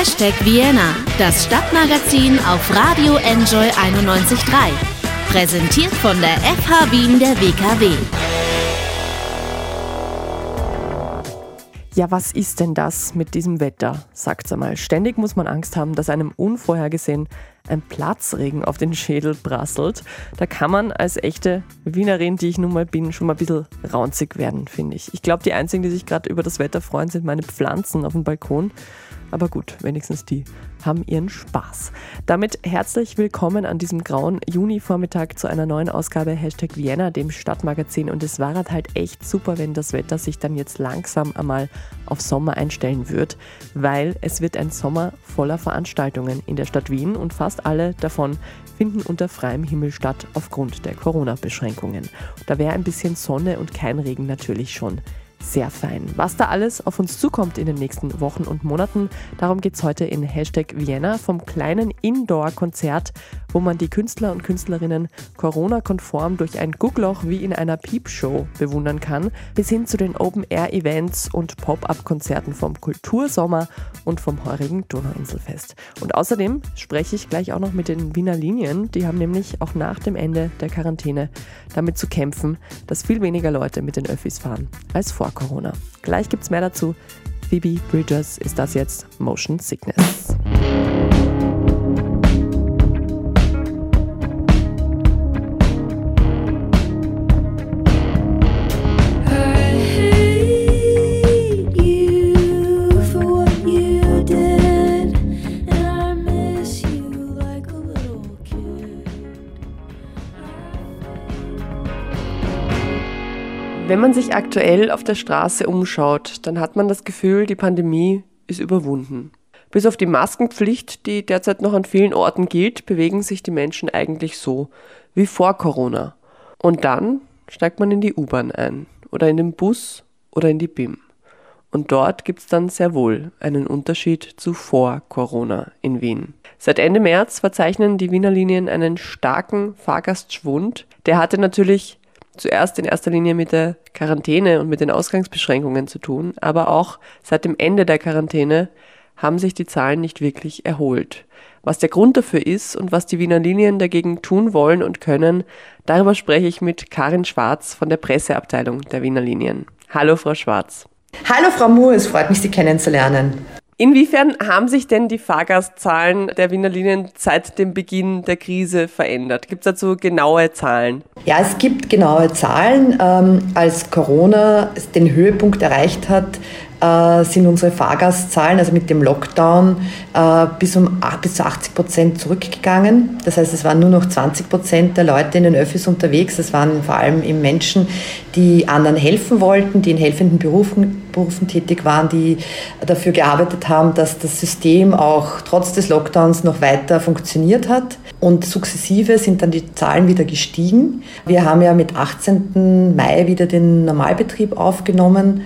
Hashtag Vienna, das Stadtmagazin auf Radio Enjoy 91.3. Präsentiert von der FH Wien der WKW. Ja, was ist denn das mit diesem Wetter? Sagt's einmal. Ständig muss man Angst haben, dass einem unvorhergesehen ein Platzregen auf den Schädel prasselt. Da kann man als echte Wienerin, die ich nun mal bin, schon mal ein bisschen raunzig werden, finde ich. Ich glaube, die einzigen, die sich gerade über das Wetter freuen, sind meine Pflanzen auf dem Balkon. Aber gut, wenigstens die haben ihren Spaß. Damit herzlich willkommen an diesem grauen Juni-Vormittag zu einer neuen Ausgabe Hashtag Vienna, dem Stadtmagazin. Und es war halt echt super, wenn das Wetter sich dann jetzt langsam einmal auf Sommer einstellen wird, weil es wird ein Sommer voller Veranstaltungen in der Stadt Wien und fast alle davon finden unter freiem Himmel statt aufgrund der Corona-Beschränkungen. Da wäre ein bisschen Sonne und kein Regen natürlich schon sehr fein. Was da alles auf uns zukommt in den nächsten Wochen und Monaten, darum geht es heute in Hashtag Vienna vom kleinen Indoor-Konzert, wo man die Künstler und Künstlerinnen Corona-konform durch ein Guckloch wie in einer Piepshow bewundern kann, bis hin zu den Open-Air-Events und Pop-Up-Konzerten vom Kultursommer und vom heurigen Donauinselfest. Und außerdem spreche ich gleich auch noch mit den Wiener Linien, die haben nämlich auch nach dem Ende der Quarantäne damit zu kämpfen, dass viel weniger Leute mit den Öffis fahren als vor Corona. Gleich gibt's mehr dazu. Phoebe Bridgers ist das jetzt Motion Sickness. Wenn man sich aktuell auf der Straße umschaut, dann hat man das Gefühl, die Pandemie ist überwunden. Bis auf die Maskenpflicht, die derzeit noch an vielen Orten gilt, bewegen sich die Menschen eigentlich so wie vor Corona. Und dann steigt man in die U-Bahn ein oder in den Bus oder in die BIM. Und dort gibt es dann sehr wohl einen Unterschied zu vor Corona in Wien. Seit Ende März verzeichnen die Wiener Linien einen starken Fahrgastschwund. Der hatte natürlich zuerst in erster Linie mit der Quarantäne und mit den Ausgangsbeschränkungen zu tun, aber auch seit dem Ende der Quarantäne haben sich die Zahlen nicht wirklich erholt. Was der Grund dafür ist und was die Wiener Linien dagegen tun wollen und können, darüber spreche ich mit Karin Schwarz von der Presseabteilung der Wiener Linien. Hallo, Frau Schwarz. Hallo, Frau Moore, es freut mich, Sie kennenzulernen. Inwiefern haben sich denn die Fahrgastzahlen der Wiener Linien seit dem Beginn der Krise verändert? Gibt es dazu genaue Zahlen? Ja, es gibt genaue Zahlen. Ähm, als Corona den Höhepunkt erreicht hat, äh, sind unsere Fahrgastzahlen, also mit dem Lockdown, äh, bis, um, bis zu 80 Prozent zurückgegangen. Das heißt, es waren nur noch 20 Prozent der Leute in den Öffis unterwegs. Das waren vor allem eben Menschen, die anderen helfen wollten, die in helfenden Berufen, Berufen tätig waren, die dafür gearbeitet haben, dass das System auch trotz des Lockdowns noch weiter funktioniert hat. Und sukzessive sind dann die Zahlen wieder gestiegen. Wir haben ja mit 18. Mai wieder den Normalbetrieb aufgenommen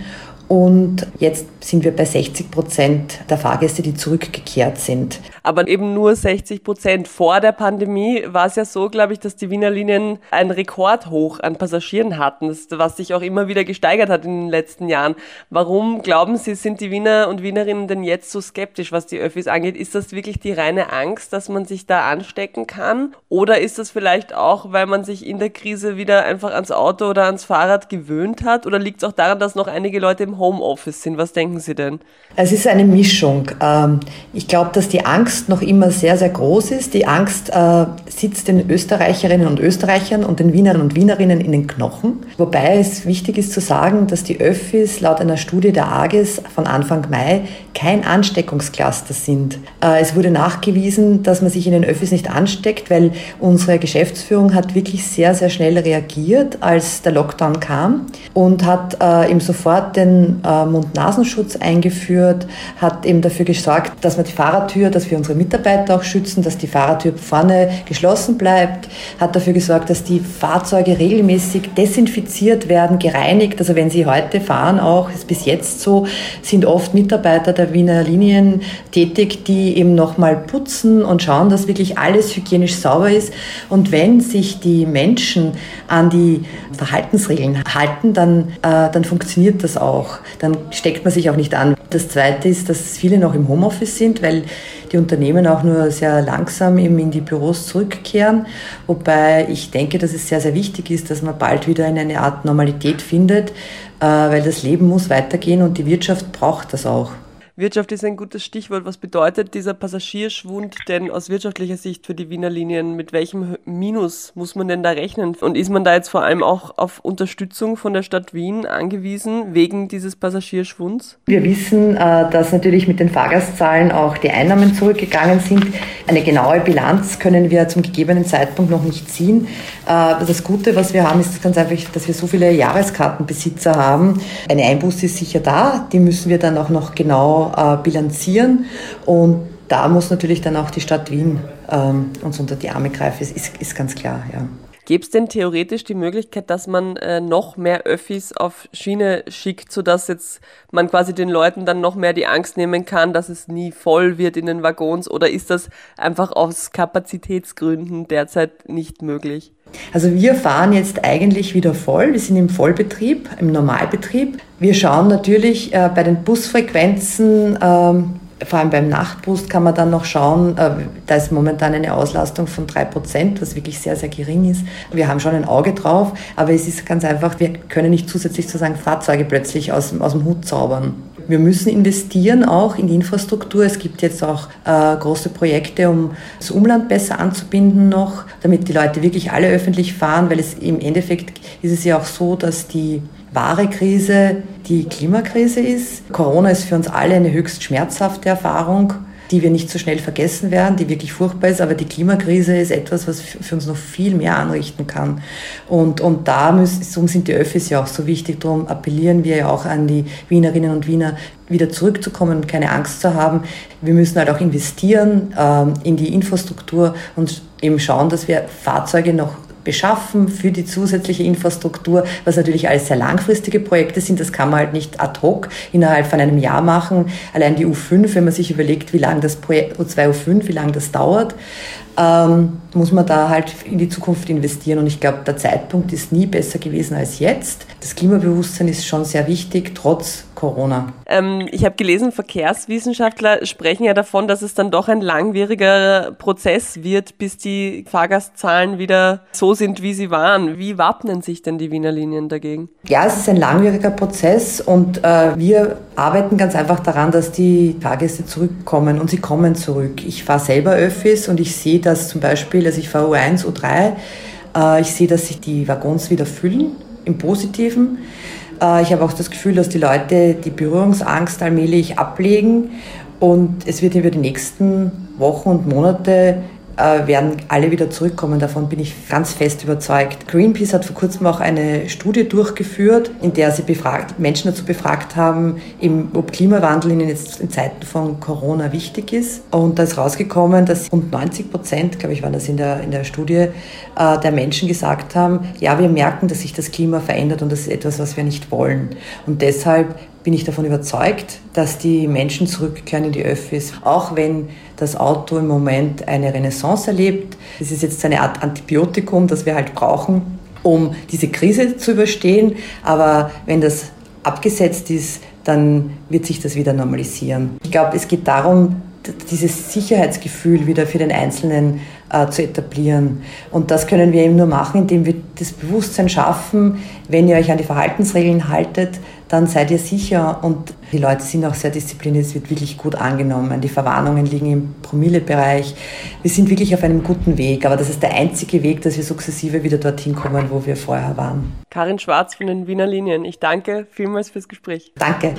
und jetzt sind wir bei 60 Prozent der Fahrgäste, die zurückgekehrt sind. Aber eben nur 60 Prozent. Vor der Pandemie war es ja so, glaube ich, dass die Wiener Linien ein Rekordhoch an Passagieren hatten, was sich auch immer wieder gesteigert hat in den letzten Jahren. Warum glauben Sie, sind die Wiener und Wienerinnen denn jetzt so skeptisch, was die Öffis angeht? Ist das wirklich die reine Angst, dass man sich da anstecken kann? Oder ist das vielleicht auch, weil man sich in der Krise wieder einfach ans Auto oder ans Fahrrad gewöhnt hat? Oder liegt es auch daran, dass noch einige Leute im Homeoffice sind? Was denken Sie denn? Es ist eine Mischung. Ähm, ich glaube, dass die Angst noch immer sehr, sehr groß ist. Die Angst äh, sitzt den Österreicherinnen und Österreichern und den Wienern und Wienerinnen in den Knochen. Wobei es wichtig ist zu sagen, dass die Öffis laut einer Studie der AGES von Anfang Mai kein Ansteckungscluster sind. Äh, es wurde nachgewiesen, dass man sich in den Öffis nicht ansteckt, weil unsere Geschäftsführung hat wirklich sehr, sehr schnell reagiert, als der Lockdown kam und hat äh, ihm sofort den äh, Mund-Nasenschutz eingeführt, hat eben dafür gesorgt, dass man die Fahrertür, dass wir unsere Mitarbeiter auch schützen, dass die Fahrertür vorne geschlossen bleibt, hat dafür gesorgt, dass die Fahrzeuge regelmäßig desinfiziert werden, gereinigt. Also wenn Sie heute fahren, auch ist bis jetzt so, sind oft Mitarbeiter der Wiener Linien tätig, die eben nochmal putzen und schauen, dass wirklich alles hygienisch sauber ist. Und wenn sich die Menschen an die Verhaltensregeln halten, dann, äh, dann funktioniert das auch. Dann steckt man sich auch nicht an. Das Zweite ist, dass viele noch im Homeoffice sind, weil die Unternehmen auch nur sehr langsam eben in die Büros zurückkehren. Wobei ich denke, dass es sehr, sehr wichtig ist, dass man bald wieder in eine Art Normalität findet, äh, weil das Leben muss weitergehen und die Wirtschaft braucht das auch. Wirtschaft ist ein gutes Stichwort. Was bedeutet dieser Passagierschwund denn aus wirtschaftlicher Sicht für die Wiener Linien? Mit welchem Minus muss man denn da rechnen? Und ist man da jetzt vor allem auch auf Unterstützung von der Stadt Wien angewiesen wegen dieses Passagierschwunds? Wir wissen, äh, dass natürlich mit den Fahrgastzahlen auch die Einnahmen zurückgegangen sind. Eine genaue Bilanz können wir zum gegebenen Zeitpunkt noch nicht ziehen. Äh, das Gute, was wir haben, ist ganz einfach, dass wir so viele Jahreskartenbesitzer haben. Eine Einbuße ist sicher da, die müssen wir dann auch noch genau äh, bilanzieren. Und da muss natürlich dann auch die Stadt Wien ähm, uns unter die Arme greifen, ist, ist, ist ganz klar. Ja. Gäbe es denn theoretisch die Möglichkeit, dass man äh, noch mehr Öffis auf Schiene schickt, sodass jetzt man quasi den Leuten dann noch mehr die Angst nehmen kann, dass es nie voll wird in den Waggons? Oder ist das einfach aus Kapazitätsgründen derzeit nicht möglich? Also wir fahren jetzt eigentlich wieder voll. Wir sind im Vollbetrieb, im Normalbetrieb. Wir schauen natürlich äh, bei den Busfrequenzen, ähm, vor allem beim Nachtbus kann man dann noch schauen, äh, da ist momentan eine Auslastung von drei Prozent, was wirklich sehr, sehr gering ist. Wir haben schon ein Auge drauf, aber es ist ganz einfach, wir können nicht zusätzlich sozusagen Fahrzeuge plötzlich aus, aus dem Hut zaubern. Wir müssen investieren auch in die Infrastruktur. Es gibt jetzt auch äh, große Projekte, um das Umland besser anzubinden noch, damit die Leute wirklich alle öffentlich fahren, weil es im Endeffekt ist es ja auch so, dass die wahre Krise die Klimakrise ist. Corona ist für uns alle eine höchst schmerzhafte Erfahrung, die wir nicht so schnell vergessen werden, die wirklich furchtbar ist. Aber die Klimakrise ist etwas, was für uns noch viel mehr anrichten kann. Und, und da müssen, sind die Öffis ja auch so wichtig. Darum appellieren wir ja auch an die Wienerinnen und Wiener, wieder zurückzukommen und keine Angst zu haben. Wir müssen halt auch investieren ähm, in die Infrastruktur und eben schauen, dass wir Fahrzeuge noch beschaffen für die zusätzliche Infrastruktur, was natürlich alles sehr langfristige Projekte sind. Das kann man halt nicht ad hoc innerhalb von einem Jahr machen. Allein die U5, wenn man sich überlegt, wie lange das Projekt U2 U5, wie lange das dauert, ähm, muss man da halt in die Zukunft investieren. Und ich glaube, der Zeitpunkt ist nie besser gewesen als jetzt. Das Klimabewusstsein ist schon sehr wichtig, trotz Corona. Ähm, ich habe gelesen, Verkehrswissenschaftler sprechen ja davon, dass es dann doch ein langwieriger Prozess wird, bis die Fahrgastzahlen wieder so sind, wie sie waren. Wie wappnen sich denn die Wiener Linien dagegen? Ja, es ist ein langwieriger Prozess und äh, wir arbeiten ganz einfach daran, dass die Fahrgäste zurückkommen und sie kommen zurück. Ich fahre selber Öffis und ich sehe dass zum Beispiel, also ich fahre U1, U3, äh, ich sehe, dass sich die Waggons wieder füllen, im Positiven. Äh, ich habe auch das Gefühl, dass die Leute die Berührungsangst allmählich ablegen und es wird über die nächsten Wochen und Monate äh, werden alle wieder zurückkommen. Davon bin ich ganz fest überzeugt. Greenpeace hat vor kurzem auch eine Studie durchgeführt, in der sie befragt, Menschen dazu befragt haben, eben, ob Klimawandel ihnen jetzt in Zeiten von Corona wichtig ist. Und da ist rausgekommen, dass rund 90 Prozent, glaube ich, waren das in der, in der Studie, äh, der Menschen gesagt haben, ja, wir merken, dass sich das Klima verändert und das ist etwas, was wir nicht wollen. Und deshalb bin ich davon überzeugt, dass die Menschen zurückkehren in die Öffis, auch wenn das Auto im Moment eine Renaissance erlebt. Es ist jetzt eine Art Antibiotikum, das wir halt brauchen, um diese Krise zu überstehen. Aber wenn das abgesetzt ist, dann wird sich das wieder normalisieren. Ich glaube, es geht darum, dieses Sicherheitsgefühl wieder für den Einzelnen äh, zu etablieren. Und das können wir eben nur machen, indem wir das Bewusstsein schaffen, wenn ihr euch an die Verhaltensregeln haltet, dann seid ihr sicher und die Leute sind auch sehr diszipliniert, es wird wirklich gut angenommen. Die Verwarnungen liegen im Promillebereich. Wir sind wirklich auf einem guten Weg, aber das ist der einzige Weg, dass wir sukzessive wieder dorthin kommen, wo wir vorher waren. Karin Schwarz von den Wiener Linien, ich danke vielmals fürs Gespräch. Danke.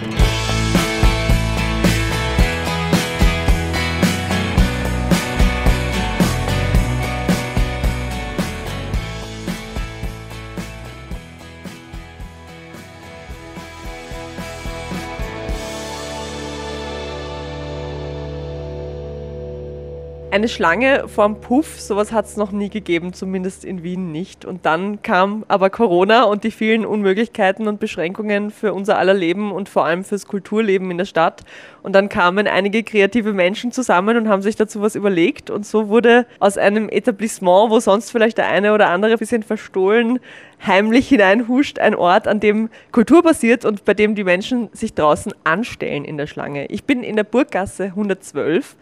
Eine Schlange vorm Puff, sowas hat es noch nie gegeben, zumindest in Wien nicht. Und dann kam aber Corona und die vielen Unmöglichkeiten und Beschränkungen für unser aller Leben und vor allem fürs Kulturleben in der Stadt. Und dann kamen einige kreative Menschen zusammen und haben sich dazu was überlegt. Und so wurde aus einem Etablissement, wo sonst vielleicht der eine oder andere ein bisschen verstohlen heimlich hineinhuscht, ein Ort, an dem Kultur passiert und bei dem die Menschen sich draußen anstellen in der Schlange. Ich bin in der Burggasse 112,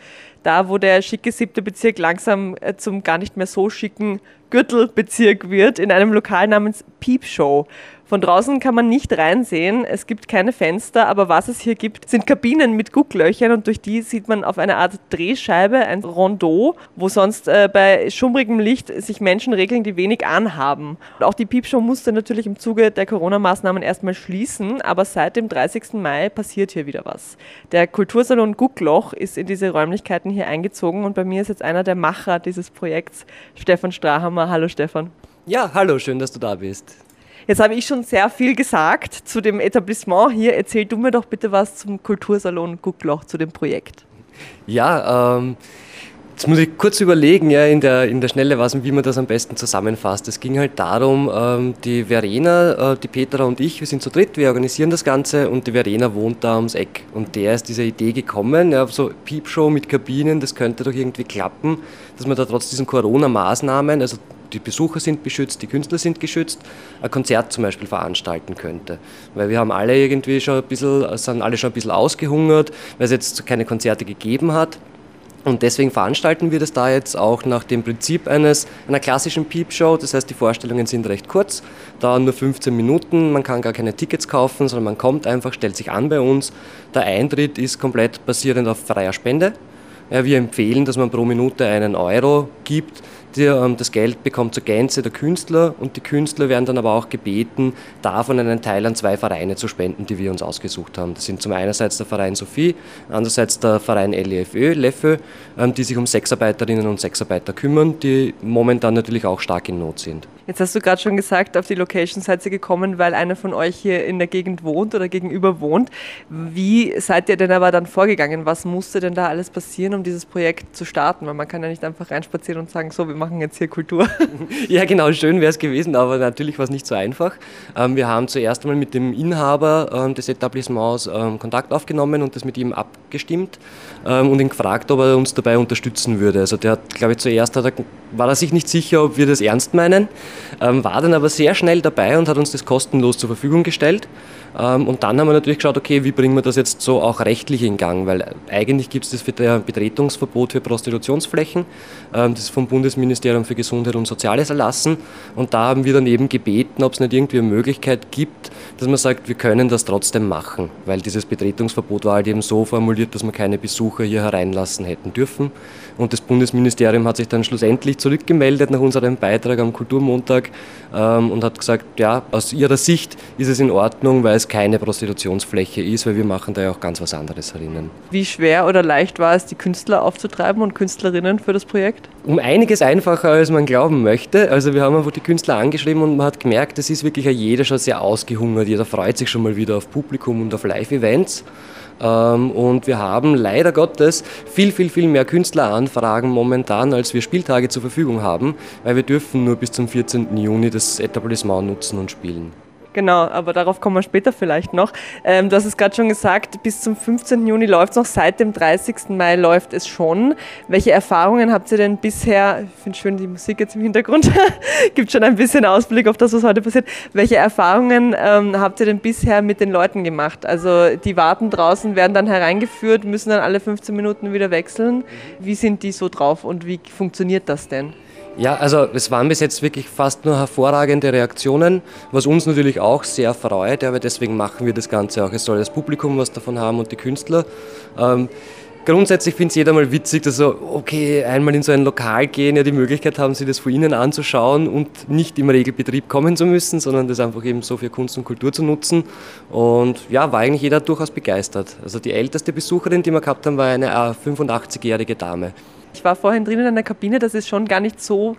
da wo der schicke siebte Bezirk langsam äh, zum gar nicht mehr so schicken Gürtelbezirk wird, in einem Lokal namens Peep Show. Von draußen kann man nicht reinsehen, es gibt keine Fenster, aber was es hier gibt, sind Kabinen mit Gucklöchern und durch die sieht man auf eine Art Drehscheibe ein Rondeau, wo sonst äh, bei schummrigem Licht sich Menschen regeln, die wenig anhaben. Und auch die Piepshow musste natürlich im Zuge der Corona-Maßnahmen erstmal schließen, aber seit dem 30. Mai passiert hier wieder was. Der Kultursalon Guckloch ist in diese Räumlichkeiten hier eingezogen und bei mir ist jetzt einer der Macher dieses Projekts, Stefan Strahammer. Hallo Stefan. Ja, hallo, schön, dass du da bist. Jetzt habe ich schon sehr viel gesagt zu dem Etablissement hier. Erzähl du mir doch bitte was zum Kultursalon Guckloch, zu dem Projekt. Ja, ähm, jetzt muss ich kurz überlegen, ja, in der, in der Schnelle, was, wie man das am besten zusammenfasst. Es ging halt darum, ähm, die Verena, äh, die Petra und ich, wir sind zu dritt, wir organisieren das Ganze und die Verena wohnt da ums Eck. Und der ist dieser Idee gekommen, ja, so Piepshow mit Kabinen, das könnte doch irgendwie klappen, dass man da trotz diesen Corona-Maßnahmen, also die Besucher sind beschützt, die Künstler sind geschützt, ein Konzert zum Beispiel veranstalten könnte. Weil wir haben alle irgendwie schon ein bisschen, sind alle schon ein bisschen ausgehungert, weil es jetzt keine Konzerte gegeben hat. Und deswegen veranstalten wir das da jetzt auch nach dem Prinzip eines, einer klassischen Peep-Show. Das heißt, die Vorstellungen sind recht kurz, dauern nur 15 Minuten, man kann gar keine Tickets kaufen, sondern man kommt einfach, stellt sich an bei uns. Der Eintritt ist komplett basierend auf freier Spende. Ja, wir empfehlen, dass man pro Minute einen Euro gibt. Ähm, das Geld bekommt zur Gänze der Künstler und die Künstler werden dann aber auch gebeten, davon einen Teil an zwei Vereine zu spenden, die wir uns ausgesucht haben. Das sind zum einerseits der Verein Sophie, andererseits der Verein LEFÖ, LEFÖ, ähm, die sich um Sexarbeiterinnen und Sexarbeiter kümmern, die momentan natürlich auch stark in Not sind. Jetzt hast du gerade schon gesagt, auf die Location seid ihr gekommen, weil einer von euch hier in der Gegend wohnt oder gegenüber wohnt. Wie seid ihr denn aber dann vorgegangen? Was musste denn da alles passieren, um dieses Projekt zu starten? Weil man kann ja nicht einfach reinspazieren und sagen, so, wir machen jetzt hier Kultur. Ja, genau, schön wäre es gewesen, aber natürlich war es nicht so einfach. Ähm, wir haben zuerst einmal mit dem Inhaber ähm, des Etablissements ähm, Kontakt aufgenommen und das mit ihm abgestimmt und ihn gefragt, ob er uns dabei unterstützen würde. Also der hat, glaube ich, zuerst er, war er sich nicht sicher, ob wir das ernst meinen, war dann aber sehr schnell dabei und hat uns das kostenlos zur Verfügung gestellt. Ähm, und dann haben wir natürlich geschaut, okay, wie bringen wir das jetzt so auch rechtlich in Gang, weil eigentlich gibt es das Betretungsverbot für Prostitutionsflächen, ähm, das ist vom Bundesministerium für Gesundheit und Soziales erlassen. Und da haben wir dann eben gebeten, ob es nicht irgendwie eine Möglichkeit gibt, dass man sagt, wir können das trotzdem machen, weil dieses Betretungsverbot war halt eben so formuliert, dass wir keine Besucher hier hereinlassen hätten dürfen und das Bundesministerium hat sich dann schlussendlich zurückgemeldet nach unserem Beitrag am Kulturmontag ähm, und hat gesagt, ja, aus ihrer Sicht ist es in Ordnung, weil es keine Prostitutionsfläche ist, weil wir machen da ja auch ganz was anderes herinnen. Wie schwer oder leicht war es, die Künstler aufzutreiben und Künstlerinnen für das Projekt? Um einiges einfacher, als man glauben möchte. Also wir haben einfach die Künstler angeschrieben und man hat gemerkt, es ist wirklich jeder schon sehr ausgehungert. Jeder freut sich schon mal wieder auf Publikum und auf Live-Events. Ähm, und wir haben leider Gottes viel, viel, viel mehr Künstleranfragen momentan, als wir Spieltage zur Verfügung haben, weil wir dürfen nur bis zum 14. Juni das Etablissement nutzen und spielen. Genau, aber darauf kommen wir später vielleicht noch. Ähm, du hast es gerade schon gesagt, bis zum 15. Juni läuft es noch, seit dem 30. Mai läuft es schon. Welche Erfahrungen habt ihr denn bisher, ich finde schön die Musik jetzt im Hintergrund, gibt schon ein bisschen Ausblick auf das, was heute passiert. Welche Erfahrungen ähm, habt ihr denn bisher mit den Leuten gemacht? Also die warten draußen, werden dann hereingeführt, müssen dann alle 15 Minuten wieder wechseln. Wie sind die so drauf und wie funktioniert das denn? Ja, also es waren bis jetzt wirklich fast nur hervorragende Reaktionen, was uns natürlich auch sehr freut, aber deswegen machen wir das Ganze auch. Es soll das Publikum was davon haben und die Künstler. Ähm, grundsätzlich finde ich es jeder mal witzig, dass so, okay, einmal in so ein Lokal gehen, ja die Möglichkeit haben, sich das von innen anzuschauen und nicht im Regelbetrieb kommen zu müssen, sondern das einfach eben so für Kunst und Kultur zu nutzen. Und ja, war eigentlich jeder durchaus begeistert. Also die älteste Besucherin, die wir gehabt haben, war eine 85-jährige Dame. Ich war vorhin drin in einer Kabine, das ist schon gar nicht so,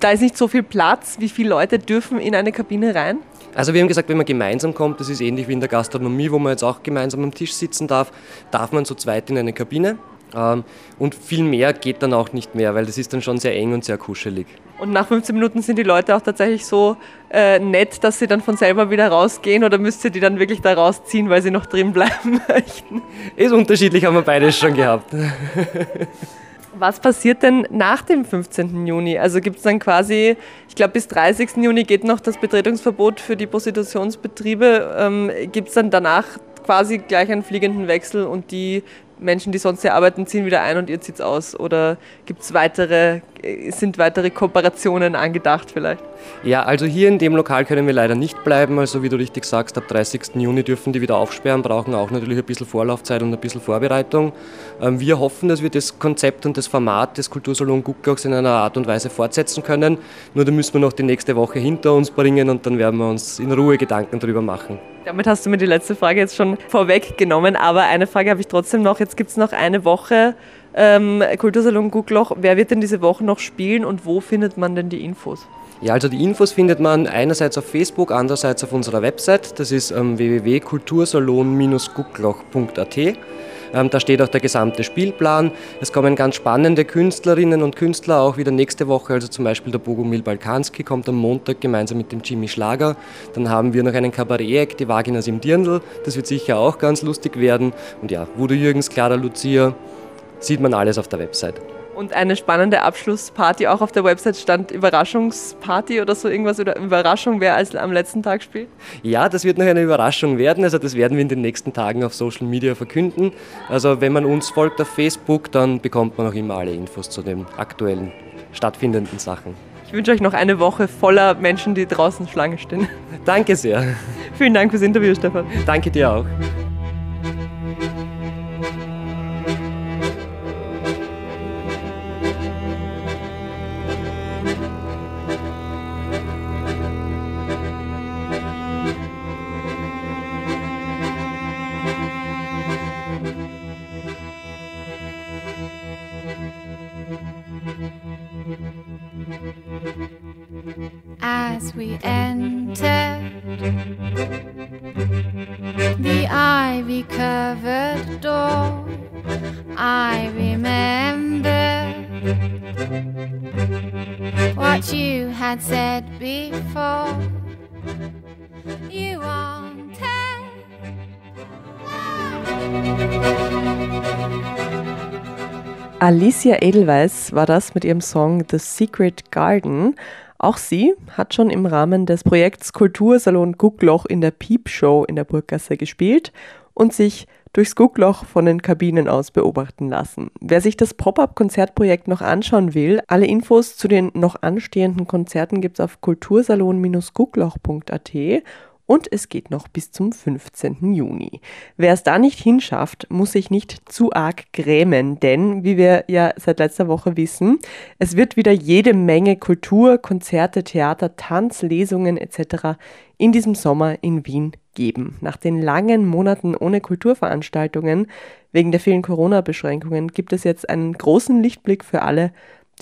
da ist nicht so viel Platz. Wie viele Leute dürfen in eine Kabine rein? Also wir haben gesagt, wenn man gemeinsam kommt, das ist ähnlich wie in der Gastronomie, wo man jetzt auch gemeinsam am Tisch sitzen darf, darf man zu zweit in eine Kabine. Ähm, und viel mehr geht dann auch nicht mehr, weil das ist dann schon sehr eng und sehr kuschelig. Und nach 15 Minuten sind die Leute auch tatsächlich so äh, nett, dass sie dann von selber wieder rausgehen oder müsst ihr die dann wirklich da rausziehen, weil sie noch drin bleiben möchten? Ist unterschiedlich, haben wir beides schon gehabt. Was passiert denn nach dem 15. Juni? Also gibt es dann quasi, ich glaube bis 30. Juni geht noch das Betretungsverbot für die Prostitutionsbetriebe. Ähm, gibt es dann danach quasi gleich einen fliegenden Wechsel und die Menschen, die sonst hier arbeiten, ziehen wieder ein und ihr zieht es aus? Oder gibt's weitere, sind weitere Kooperationen angedacht vielleicht? Ja, also hier in dem Lokal können wir leider nicht bleiben. Also wie du richtig sagst, ab 30. Juni dürfen die wieder aufsperren, brauchen auch natürlich ein bisschen Vorlaufzeit und ein bisschen Vorbereitung. Ähm, wir hoffen, dass wir das Konzept und das Format des Kultursalon Gucklochs in einer Art und Weise fortsetzen können. Nur da müssen wir noch die nächste Woche hinter uns bringen und dann werden wir uns in Ruhe Gedanken darüber machen. Damit hast du mir die letzte Frage jetzt schon vorweggenommen, aber eine Frage habe ich trotzdem noch. Jetzt gibt es noch eine Woche ähm, Kultursalon Guckloch. Wer wird denn diese Woche noch spielen und wo findet man denn die Infos? Ja, also die Infos findet man einerseits auf Facebook, andererseits auf unserer Website. Das ist ähm, www.kultursalon-guckloch.at. Ähm, da steht auch der gesamte Spielplan. Es kommen ganz spannende Künstlerinnen und Künstler auch wieder nächste Woche. Also zum Beispiel der Bogomil Balkanski kommt am Montag gemeinsam mit dem Jimmy Schlager. Dann haben wir noch einen Kabarett, die Vaginas im Dirndl. Das wird sicher auch ganz lustig werden. Und ja, Wudo Jürgens, Clara Lucia, sieht man alles auf der Website. Und eine spannende Abschlussparty auch auf der Website stand Überraschungsparty oder so irgendwas oder Überraschung, wer als am letzten Tag spielt? Ja, das wird noch eine Überraschung werden. Also das werden wir in den nächsten Tagen auf Social Media verkünden. Also wenn man uns folgt auf Facebook, dann bekommt man auch immer alle Infos zu den aktuellen stattfindenden Sachen. Ich wünsche euch noch eine Woche voller Menschen, die draußen Schlange stehen. Danke sehr. Vielen Dank fürs Interview, Stefan. Danke dir auch. Ivy covered door. I remember what you had said before. You wanted. Alicia Edelweiss war das mit ihrem Song The Secret Garden. Auch sie hat schon im Rahmen des Projekts Kultursalon Guckloch in der Piep Show in der Burggasse gespielt und sich durchs Guckloch von den Kabinen aus beobachten lassen. Wer sich das Pop-up-Konzertprojekt noch anschauen will, alle Infos zu den noch anstehenden Konzerten gibt es auf kultursalon-guckloch.at und es geht noch bis zum 15. Juni. Wer es da nicht hinschafft, muss sich nicht zu arg grämen, denn wie wir ja seit letzter Woche wissen, es wird wieder jede Menge Kultur, Konzerte, Theater, Tanz, Lesungen etc. in diesem Sommer in Wien geben. Nach den langen Monaten ohne Kulturveranstaltungen wegen der vielen Corona-Beschränkungen gibt es jetzt einen großen Lichtblick für alle,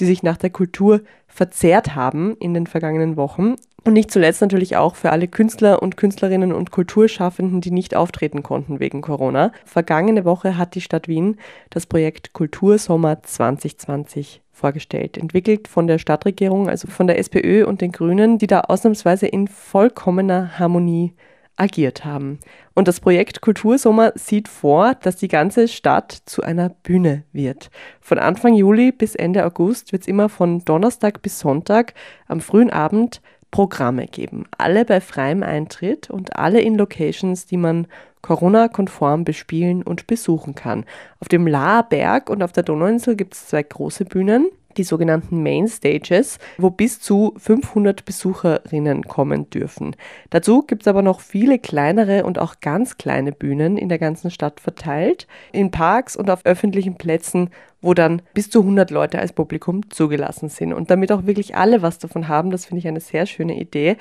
die sich nach der Kultur verzehrt haben in den vergangenen Wochen. Und nicht zuletzt natürlich auch für alle Künstler und Künstlerinnen und Kulturschaffenden, die nicht auftreten konnten wegen Corona. Vergangene Woche hat die Stadt Wien das Projekt Kultursommer 2020 vorgestellt, entwickelt von der Stadtregierung, also von der SPÖ und den Grünen, die da ausnahmsweise in vollkommener Harmonie agiert haben. Und das Projekt Kultursommer sieht vor, dass die ganze Stadt zu einer Bühne wird. Von Anfang Juli bis Ende August wird es immer von Donnerstag bis Sonntag am frühen Abend Programme geben. Alle bei freiem Eintritt und alle in Locations, die man Corona-konform bespielen und besuchen kann. Auf dem Laarberg und auf der Donauinsel gibt es zwei große Bühnen die sogenannten Main Stages, wo bis zu 500 Besucherinnen kommen dürfen. Dazu gibt es aber noch viele kleinere und auch ganz kleine Bühnen in der ganzen Stadt verteilt, in Parks und auf öffentlichen Plätzen, wo dann bis zu 100 Leute als Publikum zugelassen sind. Und damit auch wirklich alle was davon haben, das finde ich eine sehr schöne Idee,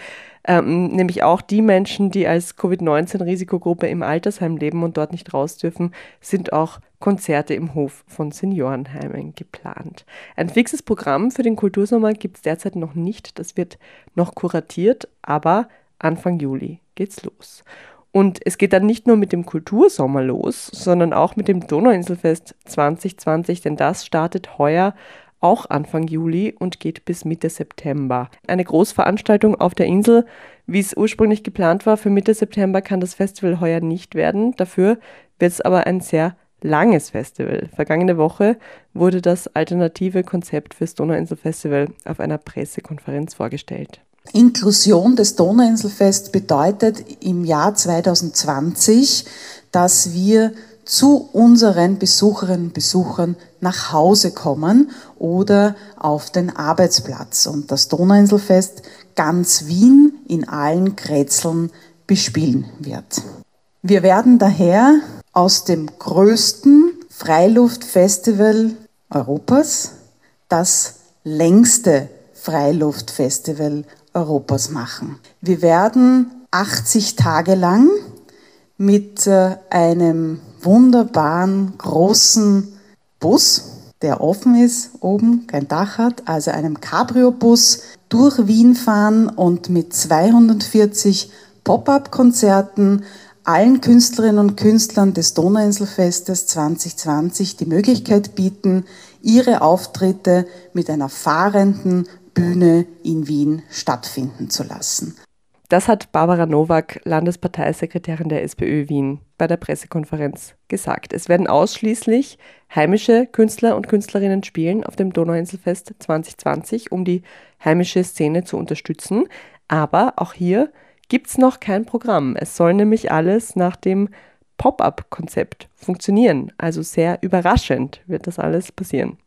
ähm, nämlich auch die Menschen, die als Covid-19-Risikogruppe im Altersheim leben und dort nicht raus dürfen, sind auch Konzerte im Hof von Seniorenheimen geplant. Ein fixes Programm für den Kultursommer gibt es derzeit noch nicht. Das wird noch kuratiert, aber Anfang Juli geht's los. Und es geht dann nicht nur mit dem Kultursommer los, sondern auch mit dem Donauinselfest 2020, denn das startet heuer auch Anfang Juli und geht bis Mitte September. Eine Großveranstaltung auf der Insel, wie es ursprünglich geplant war, für Mitte September kann das Festival heuer nicht werden. Dafür wird es aber ein sehr langes Festival. Vergangene Woche wurde das alternative Konzept fürs Donauinselfestival auf einer Pressekonferenz vorgestellt. Inklusion des Donauinselfest bedeutet im Jahr 2020, dass wir zu unseren Besucherinnen und Besuchern nach Hause kommen oder auf den Arbeitsplatz und das Donauinselfest ganz Wien in allen Kretzeln bespielen wird. Wir werden daher aus dem größten Freiluftfestival Europas das längste Freiluftfestival Europas machen. Wir werden 80 Tage lang mit äh, einem wunderbaren großen Bus, der offen ist, oben kein Dach hat, also einem Cabrio-Bus durch Wien fahren und mit 240 Pop-up-Konzerten allen Künstlerinnen und Künstlern des Donauinselfestes 2020 die Möglichkeit bieten, ihre Auftritte mit einer fahrenden Bühne in Wien stattfinden zu lassen. Das hat Barbara Nowak, Landesparteisekretärin der SPÖ Wien, bei der Pressekonferenz gesagt. Es werden ausschließlich heimische Künstler und Künstlerinnen spielen auf dem Donauinselfest 2020, um die heimische Szene zu unterstützen. Aber auch hier gibt es noch kein Programm. Es soll nämlich alles nach dem Pop-up-Konzept funktionieren. Also sehr überraschend wird das alles passieren.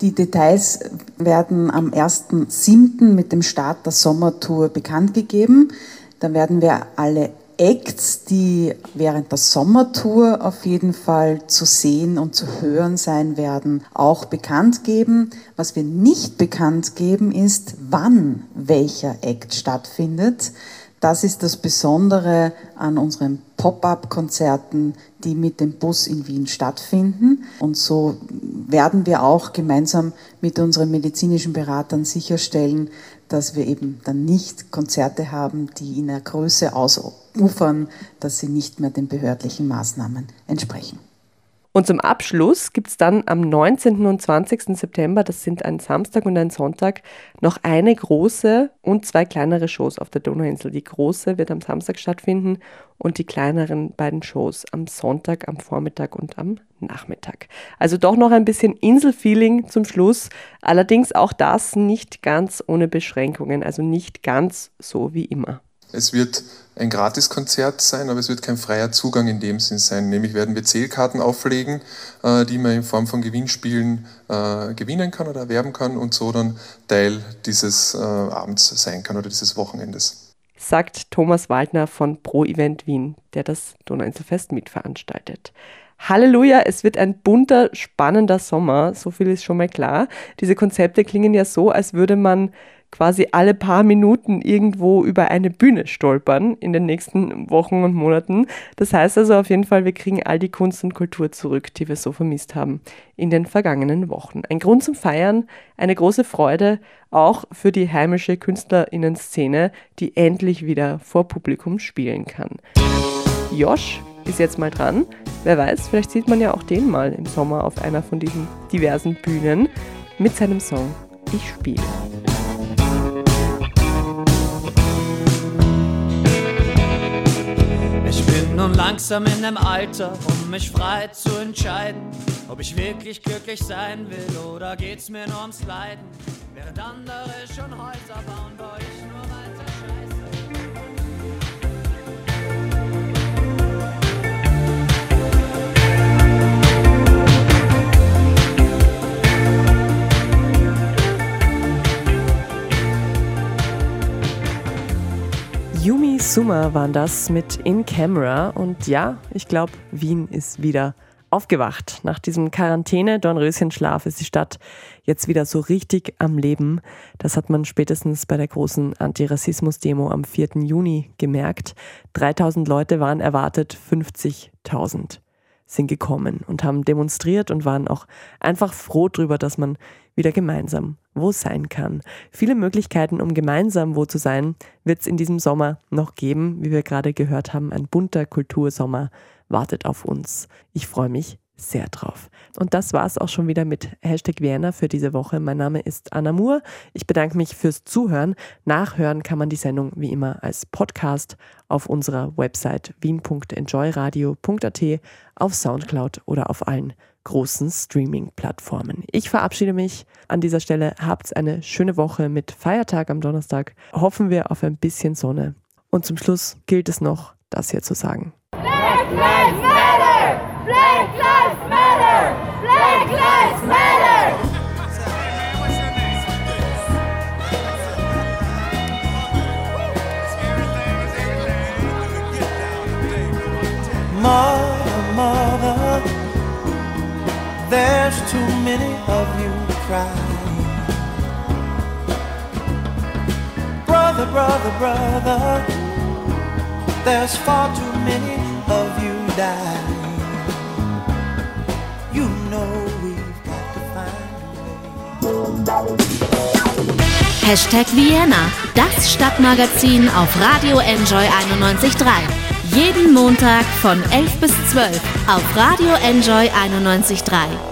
Die Details werden am 1.7. mit dem Start der Sommertour bekannt gegeben. Da werden wir alle Acts, die während der Sommertour auf jeden Fall zu sehen und zu hören sein werden, auch bekannt geben. Was wir nicht bekannt geben, ist, wann welcher Act stattfindet. Das ist das Besondere an unseren Pop-up-Konzerten, die mit dem Bus in Wien stattfinden. Und so werden wir auch gemeinsam mit unseren medizinischen Beratern sicherstellen, dass wir eben dann nicht Konzerte haben, die in der Größe ausufern, dass sie nicht mehr den behördlichen Maßnahmen entsprechen. Und zum Abschluss gibt es dann am 19. und 20. September, das sind ein Samstag und ein Sonntag, noch eine große und zwei kleinere Shows auf der Donauinsel. Die große wird am Samstag stattfinden und die kleineren beiden Shows am Sonntag, am Vormittag und am Nachmittag. Also doch noch ein bisschen Inselfeeling zum Schluss. Allerdings auch das nicht ganz ohne Beschränkungen, also nicht ganz so wie immer. Es wird ein Gratiskonzert sein, aber es wird kein freier Zugang in dem Sinn sein. Nämlich werden wir Zählkarten auflegen, äh, die man in Form von Gewinnspielen äh, gewinnen kann oder erwerben kann und so dann Teil dieses äh, Abends sein kann oder dieses Wochenendes. Sagt Thomas Waldner von Pro Event Wien, der das Donauinselfest mitveranstaltet. Halleluja, es wird ein bunter, spannender Sommer, so viel ist schon mal klar. Diese Konzepte klingen ja so, als würde man quasi alle paar Minuten irgendwo über eine Bühne stolpern in den nächsten Wochen und Monaten. Das heißt also auf jeden Fall, wir kriegen all die Kunst und Kultur zurück, die wir so vermisst haben in den vergangenen Wochen. Ein Grund zum Feiern, eine große Freude auch für die heimische Künstlerinnen-Szene, die endlich wieder vor Publikum spielen kann. Josh ist jetzt mal dran. Wer weiß, vielleicht sieht man ja auch den mal im Sommer auf einer von diesen diversen Bühnen mit seinem Song Ich spiele. Nun langsam in dem Alter, um mich frei zu entscheiden, ob ich wirklich glücklich sein will oder geht's mir nur ums Leiden. Während andere schon Häuser bauen, baue Yumi Summer waren das mit In Camera. Und ja, ich glaube, Wien ist wieder aufgewacht. Nach diesem Quarantäne-Dornröschenschlaf ist die Stadt jetzt wieder so richtig am Leben. Das hat man spätestens bei der großen Antirassismus-Demo am 4. Juni gemerkt. 3000 Leute waren erwartet, 50.000 sind gekommen und haben demonstriert und waren auch einfach froh darüber, dass man wieder gemeinsam wo sein kann. Viele Möglichkeiten, um gemeinsam wo zu sein, wird es in diesem Sommer noch geben. Wie wir gerade gehört haben, ein bunter Kultursommer wartet auf uns. Ich freue mich sehr drauf. Und das war es auch schon wieder mit Hashtag Vienna für diese Woche. Mein Name ist Anna Moore. Ich bedanke mich fürs Zuhören. Nachhören kann man die Sendung wie immer als Podcast auf unserer Website wien.enjoyradio.at, auf Soundcloud oder auf allen großen Streaming-Plattformen. Ich verabschiede mich an dieser Stelle. Habt eine schöne Woche mit Feiertag am Donnerstag. Hoffen wir auf ein bisschen Sonne. Und zum Schluss gilt es noch, das hier zu sagen. Black Lives Matter! There's far too many of you dying. You know we've got to find a way. Hashtag Vienna, das Stadtmagazin auf Radio Enjoy 91.3. Jeden Montag von 11 bis 12 auf Radio Enjoy 91.3.